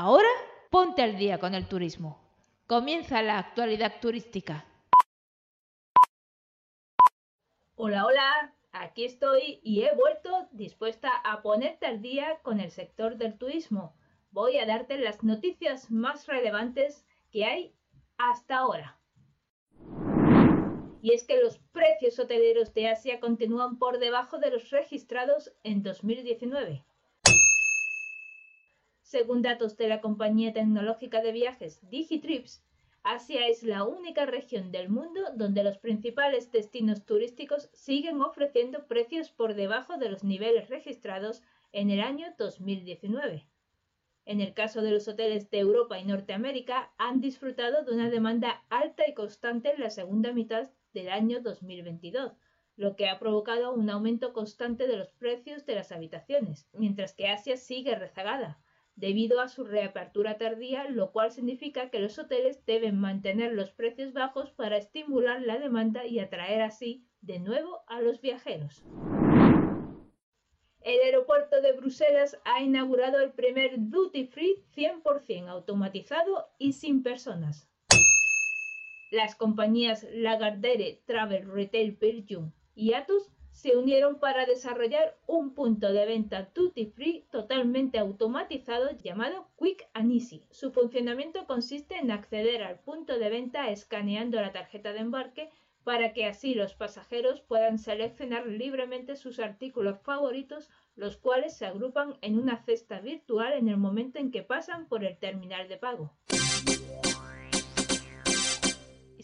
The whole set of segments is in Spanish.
Ahora ponte al día con el turismo. Comienza la actualidad turística. Hola, hola, aquí estoy y he vuelto dispuesta a ponerte al día con el sector del turismo. Voy a darte las noticias más relevantes que hay hasta ahora. Y es que los precios hoteleros de Asia continúan por debajo de los registrados en 2019. Según datos de la compañía tecnológica de viajes Digitrips, Asia es la única región del mundo donde los principales destinos turísticos siguen ofreciendo precios por debajo de los niveles registrados en el año 2019. En el caso de los hoteles de Europa y Norteamérica, han disfrutado de una demanda alta y constante en la segunda mitad del año 2022, lo que ha provocado un aumento constante de los precios de las habitaciones, mientras que Asia sigue rezagada, debido a su reapertura tardía, lo cual significa que los hoteles deben mantener los precios bajos para estimular la demanda y atraer así de nuevo a los viajeros. El aeropuerto de Bruselas ha inaugurado el primer duty free 100% automatizado y sin personas. Las compañías Lagardère Travel Retail Belgium y Atos se unieron para desarrollar un punto de venta duty free totalmente automatizado llamado Quick and Easy. Su funcionamiento consiste en acceder al punto de venta escaneando la tarjeta de embarque para que así los pasajeros puedan seleccionar libremente sus artículos favoritos, los cuales se agrupan en una cesta virtual en el momento en que pasan por el terminal de pago.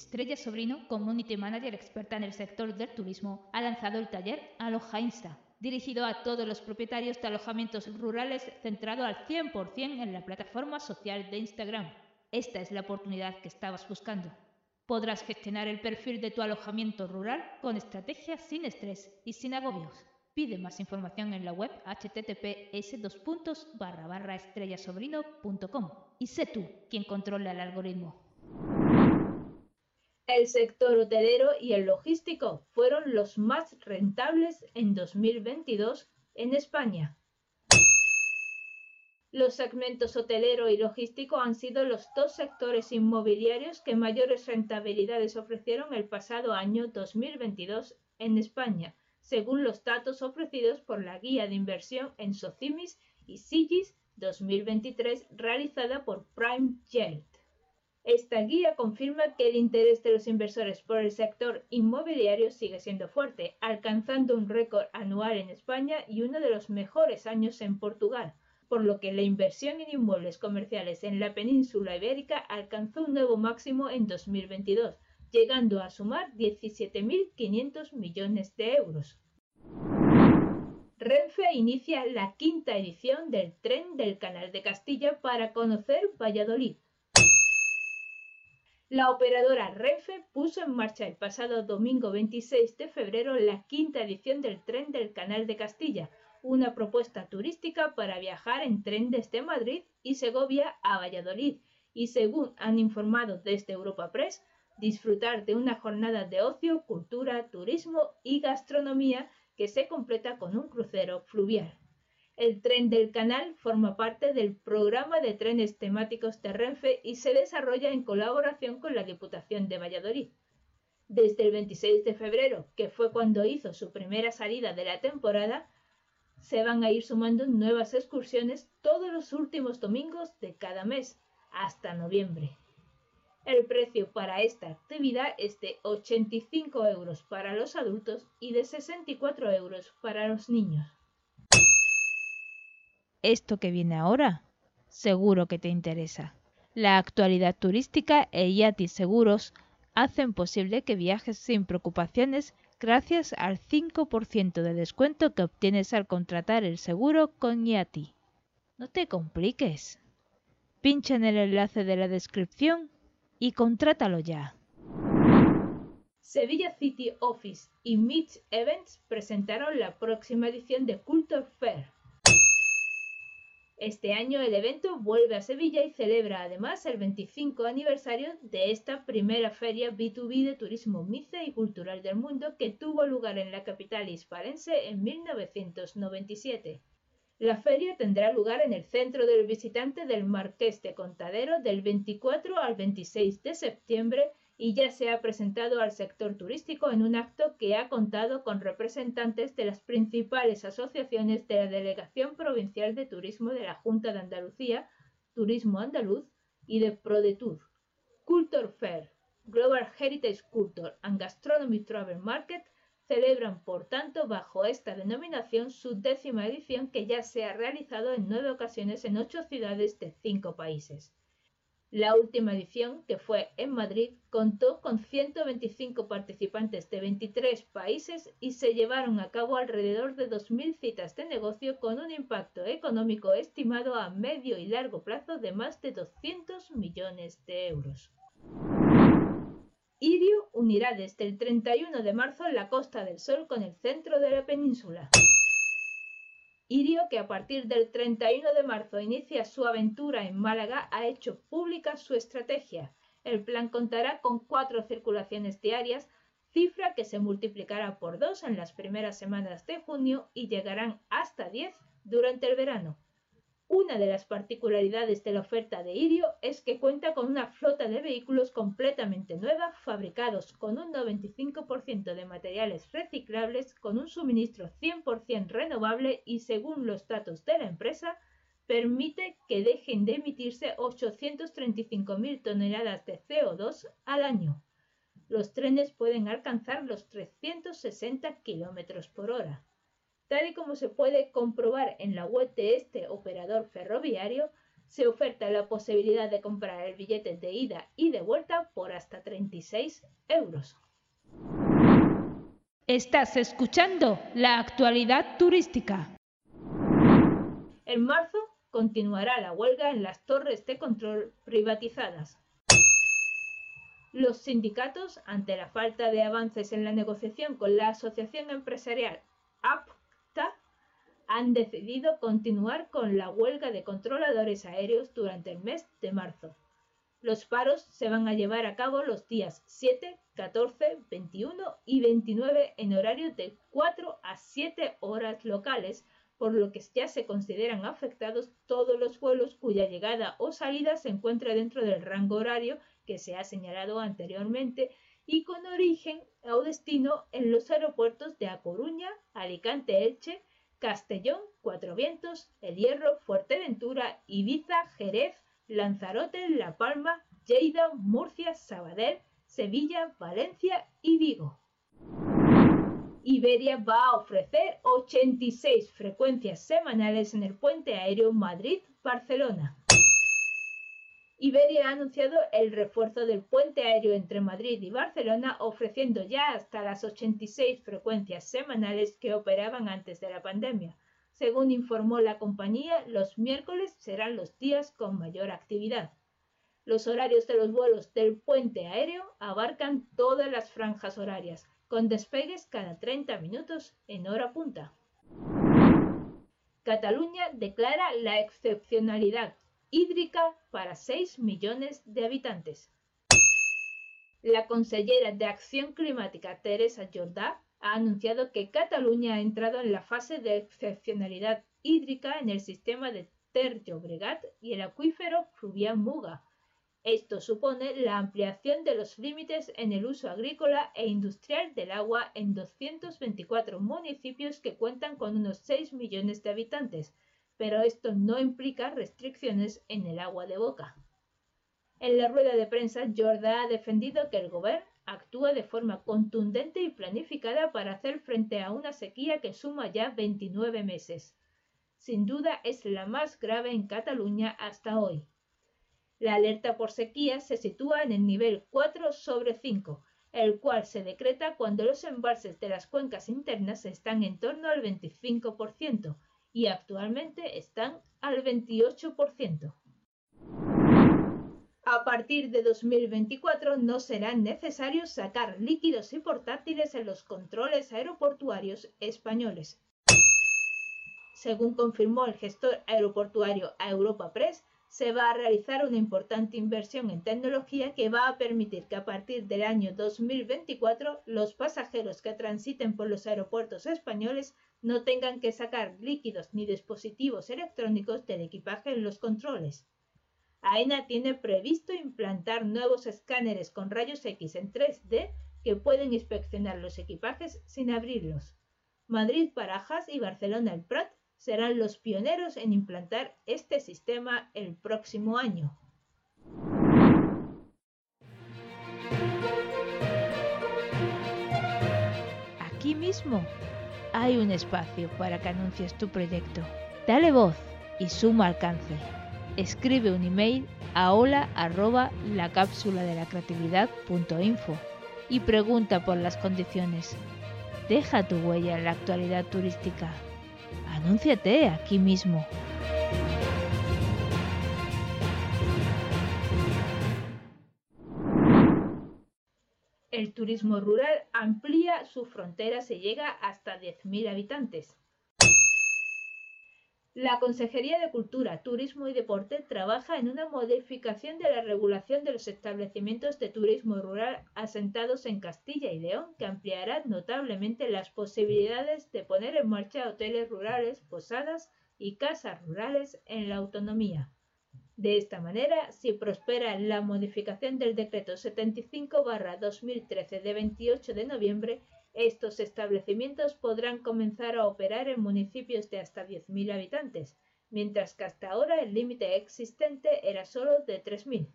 Estrella Sobrino, Community Manager experta en el sector del turismo, ha lanzado el taller Aloha Insta, dirigido a todos los propietarios de alojamientos rurales centrado al 100% en la plataforma social de Instagram. Esta es la oportunidad que estabas buscando. Podrás gestionar el perfil de tu alojamiento rural con estrategias sin estrés y sin agobios. Pide más información en la web https estrellasobrino.com y sé tú quien controla el algoritmo. El sector hotelero y el logístico fueron los más rentables en 2022 en España. Los segmentos hotelero y logístico han sido los dos sectores inmobiliarios que mayores rentabilidades ofrecieron el pasado año 2022 en España, según los datos ofrecidos por la guía de inversión en Socimis y Sigis 2023 realizada por Prime Yield. Esta guía confirma que el interés de los inversores por el sector inmobiliario sigue siendo fuerte, alcanzando un récord anual en España y uno de los mejores años en Portugal, por lo que la inversión en inmuebles comerciales en la península ibérica alcanzó un nuevo máximo en 2022, llegando a sumar 17.500 millones de euros. Renfe inicia la quinta edición del tren del Canal de Castilla para conocer Valladolid la operadora Renfe puso en marcha el pasado domingo 26 de febrero la quinta edición del tren del Canal de Castilla, una propuesta turística para viajar en tren desde Madrid y Segovia a Valladolid y según han informado desde Europa Press, disfrutar de una jornada de ocio, cultura, turismo y gastronomía que se completa con un crucero fluvial. El tren del canal forma parte del programa de trenes temáticos de Renfe y se desarrolla en colaboración con la Diputación de Valladolid. Desde el 26 de febrero, que fue cuando hizo su primera salida de la temporada, se van a ir sumando nuevas excursiones todos los últimos domingos de cada mes, hasta noviembre. El precio para esta actividad es de 85 euros para los adultos y de 64 euros para los niños esto que viene ahora seguro que te interesa. La actualidad turística e Yati Seguros hacen posible que viajes sin preocupaciones gracias al 5% de descuento que obtienes al contratar el seguro con Yati. No te compliques. Pincha en el enlace de la descripción y contrátalo ya. Sevilla City Office y Mitch Events presentaron la próxima edición de Culture Fair, este año el evento vuelve a Sevilla y celebra además el 25 aniversario de esta primera feria B2B de turismo MICE y cultural del mundo que tuvo lugar en la capital hispalense en 1997. La feria tendrá lugar en el centro del visitante del Marqués de Contadero del 24 al 26 de septiembre y ya se ha presentado al sector turístico en un acto que ha contado con representantes de las principales asociaciones de la Delegación Provincial de Turismo de la Junta de Andalucía, Turismo Andaluz y de ProDetour, Culture Fair, Global Heritage Culture and Gastronomy Travel Market celebran, por tanto, bajo esta denominación su décima edición que ya se ha realizado en nueve ocasiones en ocho ciudades de cinco países. La última edición, que fue en Madrid, contó con 125 participantes de 23 países y se llevaron a cabo alrededor de 2.000 citas de negocio con un impacto económico estimado a medio y largo plazo de más de 200 millones de euros. Irio unirá desde el 31 de marzo la Costa del Sol con el centro de la península. Irio, que a partir del 31 de marzo inicia su aventura en Málaga, ha hecho pública su estrategia. El plan contará con cuatro circulaciones diarias, cifra que se multiplicará por dos en las primeras semanas de junio y llegarán hasta 10 durante el verano. Una de las particularidades de la oferta de Irio es que cuenta con una flota de vehículos completamente nueva, fabricados con un 95% de materiales reciclables, con un suministro 100% renovable y según los datos de la empresa, permite que dejen de emitirse 835.000 toneladas de CO2 al año. Los trenes pueden alcanzar los 360 km por hora. Tal y como se puede comprobar en la web de este operador ferroviario, se oferta la posibilidad de comprar el billete de ida y de vuelta por hasta 36 euros. Estás escuchando la actualidad turística. En marzo continuará la huelga en las torres de control privatizadas. Los sindicatos, ante la falta de avances en la negociación con la Asociación Empresarial AP, han decidido continuar con la huelga de controladores aéreos durante el mes de marzo. Los paros se van a llevar a cabo los días 7, 14, 21 y 29 en horario de 4 a 7 horas locales, por lo que ya se consideran afectados todos los vuelos cuya llegada o salida se encuentra dentro del rango horario que se ha señalado anteriormente y con origen o destino en los aeropuertos de A Coruña, Alicante, Elche, Castellón, Cuatro Vientos, El Hierro, Fuerteventura, Ibiza, Jerez, Lanzarote, La Palma, Lleida, Murcia, Sabadell, Sevilla, Valencia y Vigo. Iberia va a ofrecer 86 frecuencias semanales en el puente aéreo Madrid-Barcelona. Iberia ha anunciado el refuerzo del puente aéreo entre Madrid y Barcelona, ofreciendo ya hasta las 86 frecuencias semanales que operaban antes de la pandemia. Según informó la compañía, los miércoles serán los días con mayor actividad. Los horarios de los vuelos del puente aéreo abarcan todas las franjas horarias, con despegues cada 30 minutos en hora punta. Cataluña declara la excepcionalidad hídrica para 6 millones de habitantes. La consellera de Acción Climática Teresa Jordá ha anunciado que Cataluña ha entrado en la fase de excepcionalidad hídrica en el sistema de Ter Llobregat y el acuífero fluvial Muga. Esto supone la ampliación de los límites en el uso agrícola e industrial del agua en 224 municipios que cuentan con unos 6 millones de habitantes, pero esto no implica restricciones en el agua de boca. En la rueda de prensa, Jorda ha defendido que el gobierno actúa de forma contundente y planificada para hacer frente a una sequía que suma ya 29 meses. Sin duda es la más grave en Cataluña hasta hoy. La alerta por sequía se sitúa en el nivel 4 sobre 5, el cual se decreta cuando los embalses de las cuencas internas están en torno al 25%, y actualmente están al 28%. A partir de 2024 no será necesario sacar líquidos y portátiles en los controles aeroportuarios españoles. Según confirmó el gestor aeroportuario a Europa Press, se va a realizar una importante inversión en tecnología que va a permitir que a partir del año 2024 los pasajeros que transiten por los aeropuertos españoles no tengan que sacar líquidos ni dispositivos electrónicos del equipaje en los controles. AENA tiene previsto implantar nuevos escáneres con rayos X en 3D que pueden inspeccionar los equipajes sin abrirlos. Madrid, Barajas y Barcelona el Prat serán los pioneros en implantar este sistema el próximo año. Aquí mismo hay un espacio para que anuncies tu proyecto. Dale voz y suma alcance. Escribe un email a hola arroba la cápsula de la creatividad.info y pregunta por las condiciones. Deja tu huella en la actualidad turística. Anúnciate aquí mismo. El turismo rural amplía sus fronteras y llega hasta 10.000 habitantes. La Consejería de Cultura, Turismo y Deporte trabaja en una modificación de la regulación de los establecimientos de turismo rural asentados en Castilla y León que ampliará notablemente las posibilidades de poner en marcha hoteles rurales, posadas y casas rurales en la autonomía. De esta manera, si prospera la modificación del decreto 75-2013 de 28 de noviembre, estos establecimientos podrán comenzar a operar en municipios de hasta 10.000 habitantes, mientras que hasta ahora el límite existente era solo de 3.000.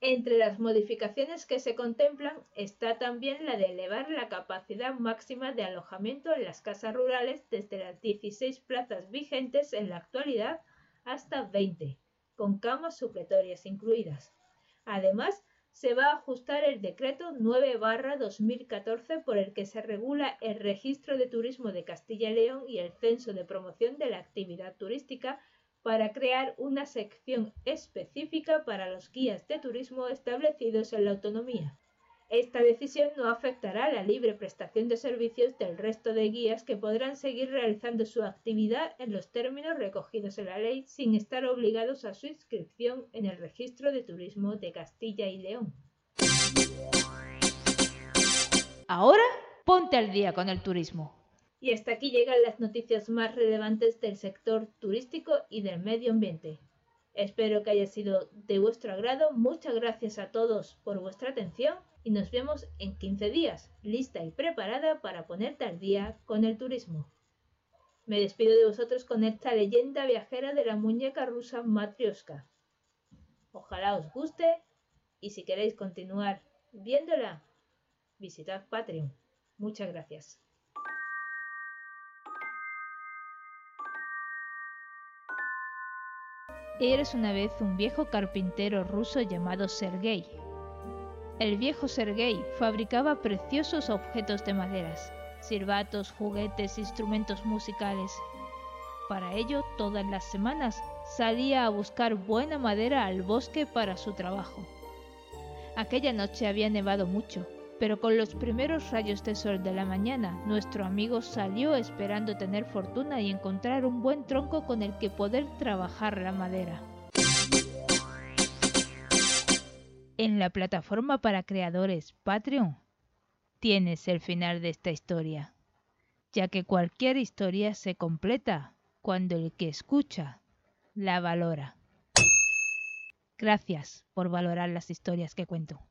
Entre las modificaciones que se contemplan está también la de elevar la capacidad máxima de alojamiento en las casas rurales desde las 16 plazas vigentes en la actualidad hasta 20, con camas supletorias incluidas. Además, se va a ajustar el decreto 9-2014 por el que se regula el registro de turismo de Castilla y León y el censo de promoción de la actividad turística para crear una sección específica para los guías de turismo establecidos en la autonomía. Esta decisión no afectará la libre prestación de servicios del resto de guías que podrán seguir realizando su actividad en los términos recogidos en la ley sin estar obligados a su inscripción en el registro de turismo de Castilla y León. Ahora ponte al día con el turismo. Y hasta aquí llegan las noticias más relevantes del sector turístico y del medio ambiente. Espero que haya sido de vuestro agrado. Muchas gracias a todos por vuestra atención y nos vemos en 15 días, lista y preparada para ponerte al día con el turismo. Me despido de vosotros con esta leyenda viajera de la muñeca rusa Matryoshka. Ojalá os guste y si queréis continuar viéndola, visitad Patreon. Muchas gracias. Eres una vez un viejo carpintero ruso llamado Sergei el viejo Sergei fabricaba preciosos objetos de maderas, silbatos, juguetes, instrumentos musicales. Para ello, todas las semanas salía a buscar buena madera al bosque para su trabajo. Aquella noche había nevado mucho, pero con los primeros rayos de sol de la mañana, nuestro amigo salió esperando tener fortuna y encontrar un buen tronco con el que poder trabajar la madera. En la plataforma para creadores Patreon tienes el final de esta historia, ya que cualquier historia se completa cuando el que escucha la valora. Gracias por valorar las historias que cuento.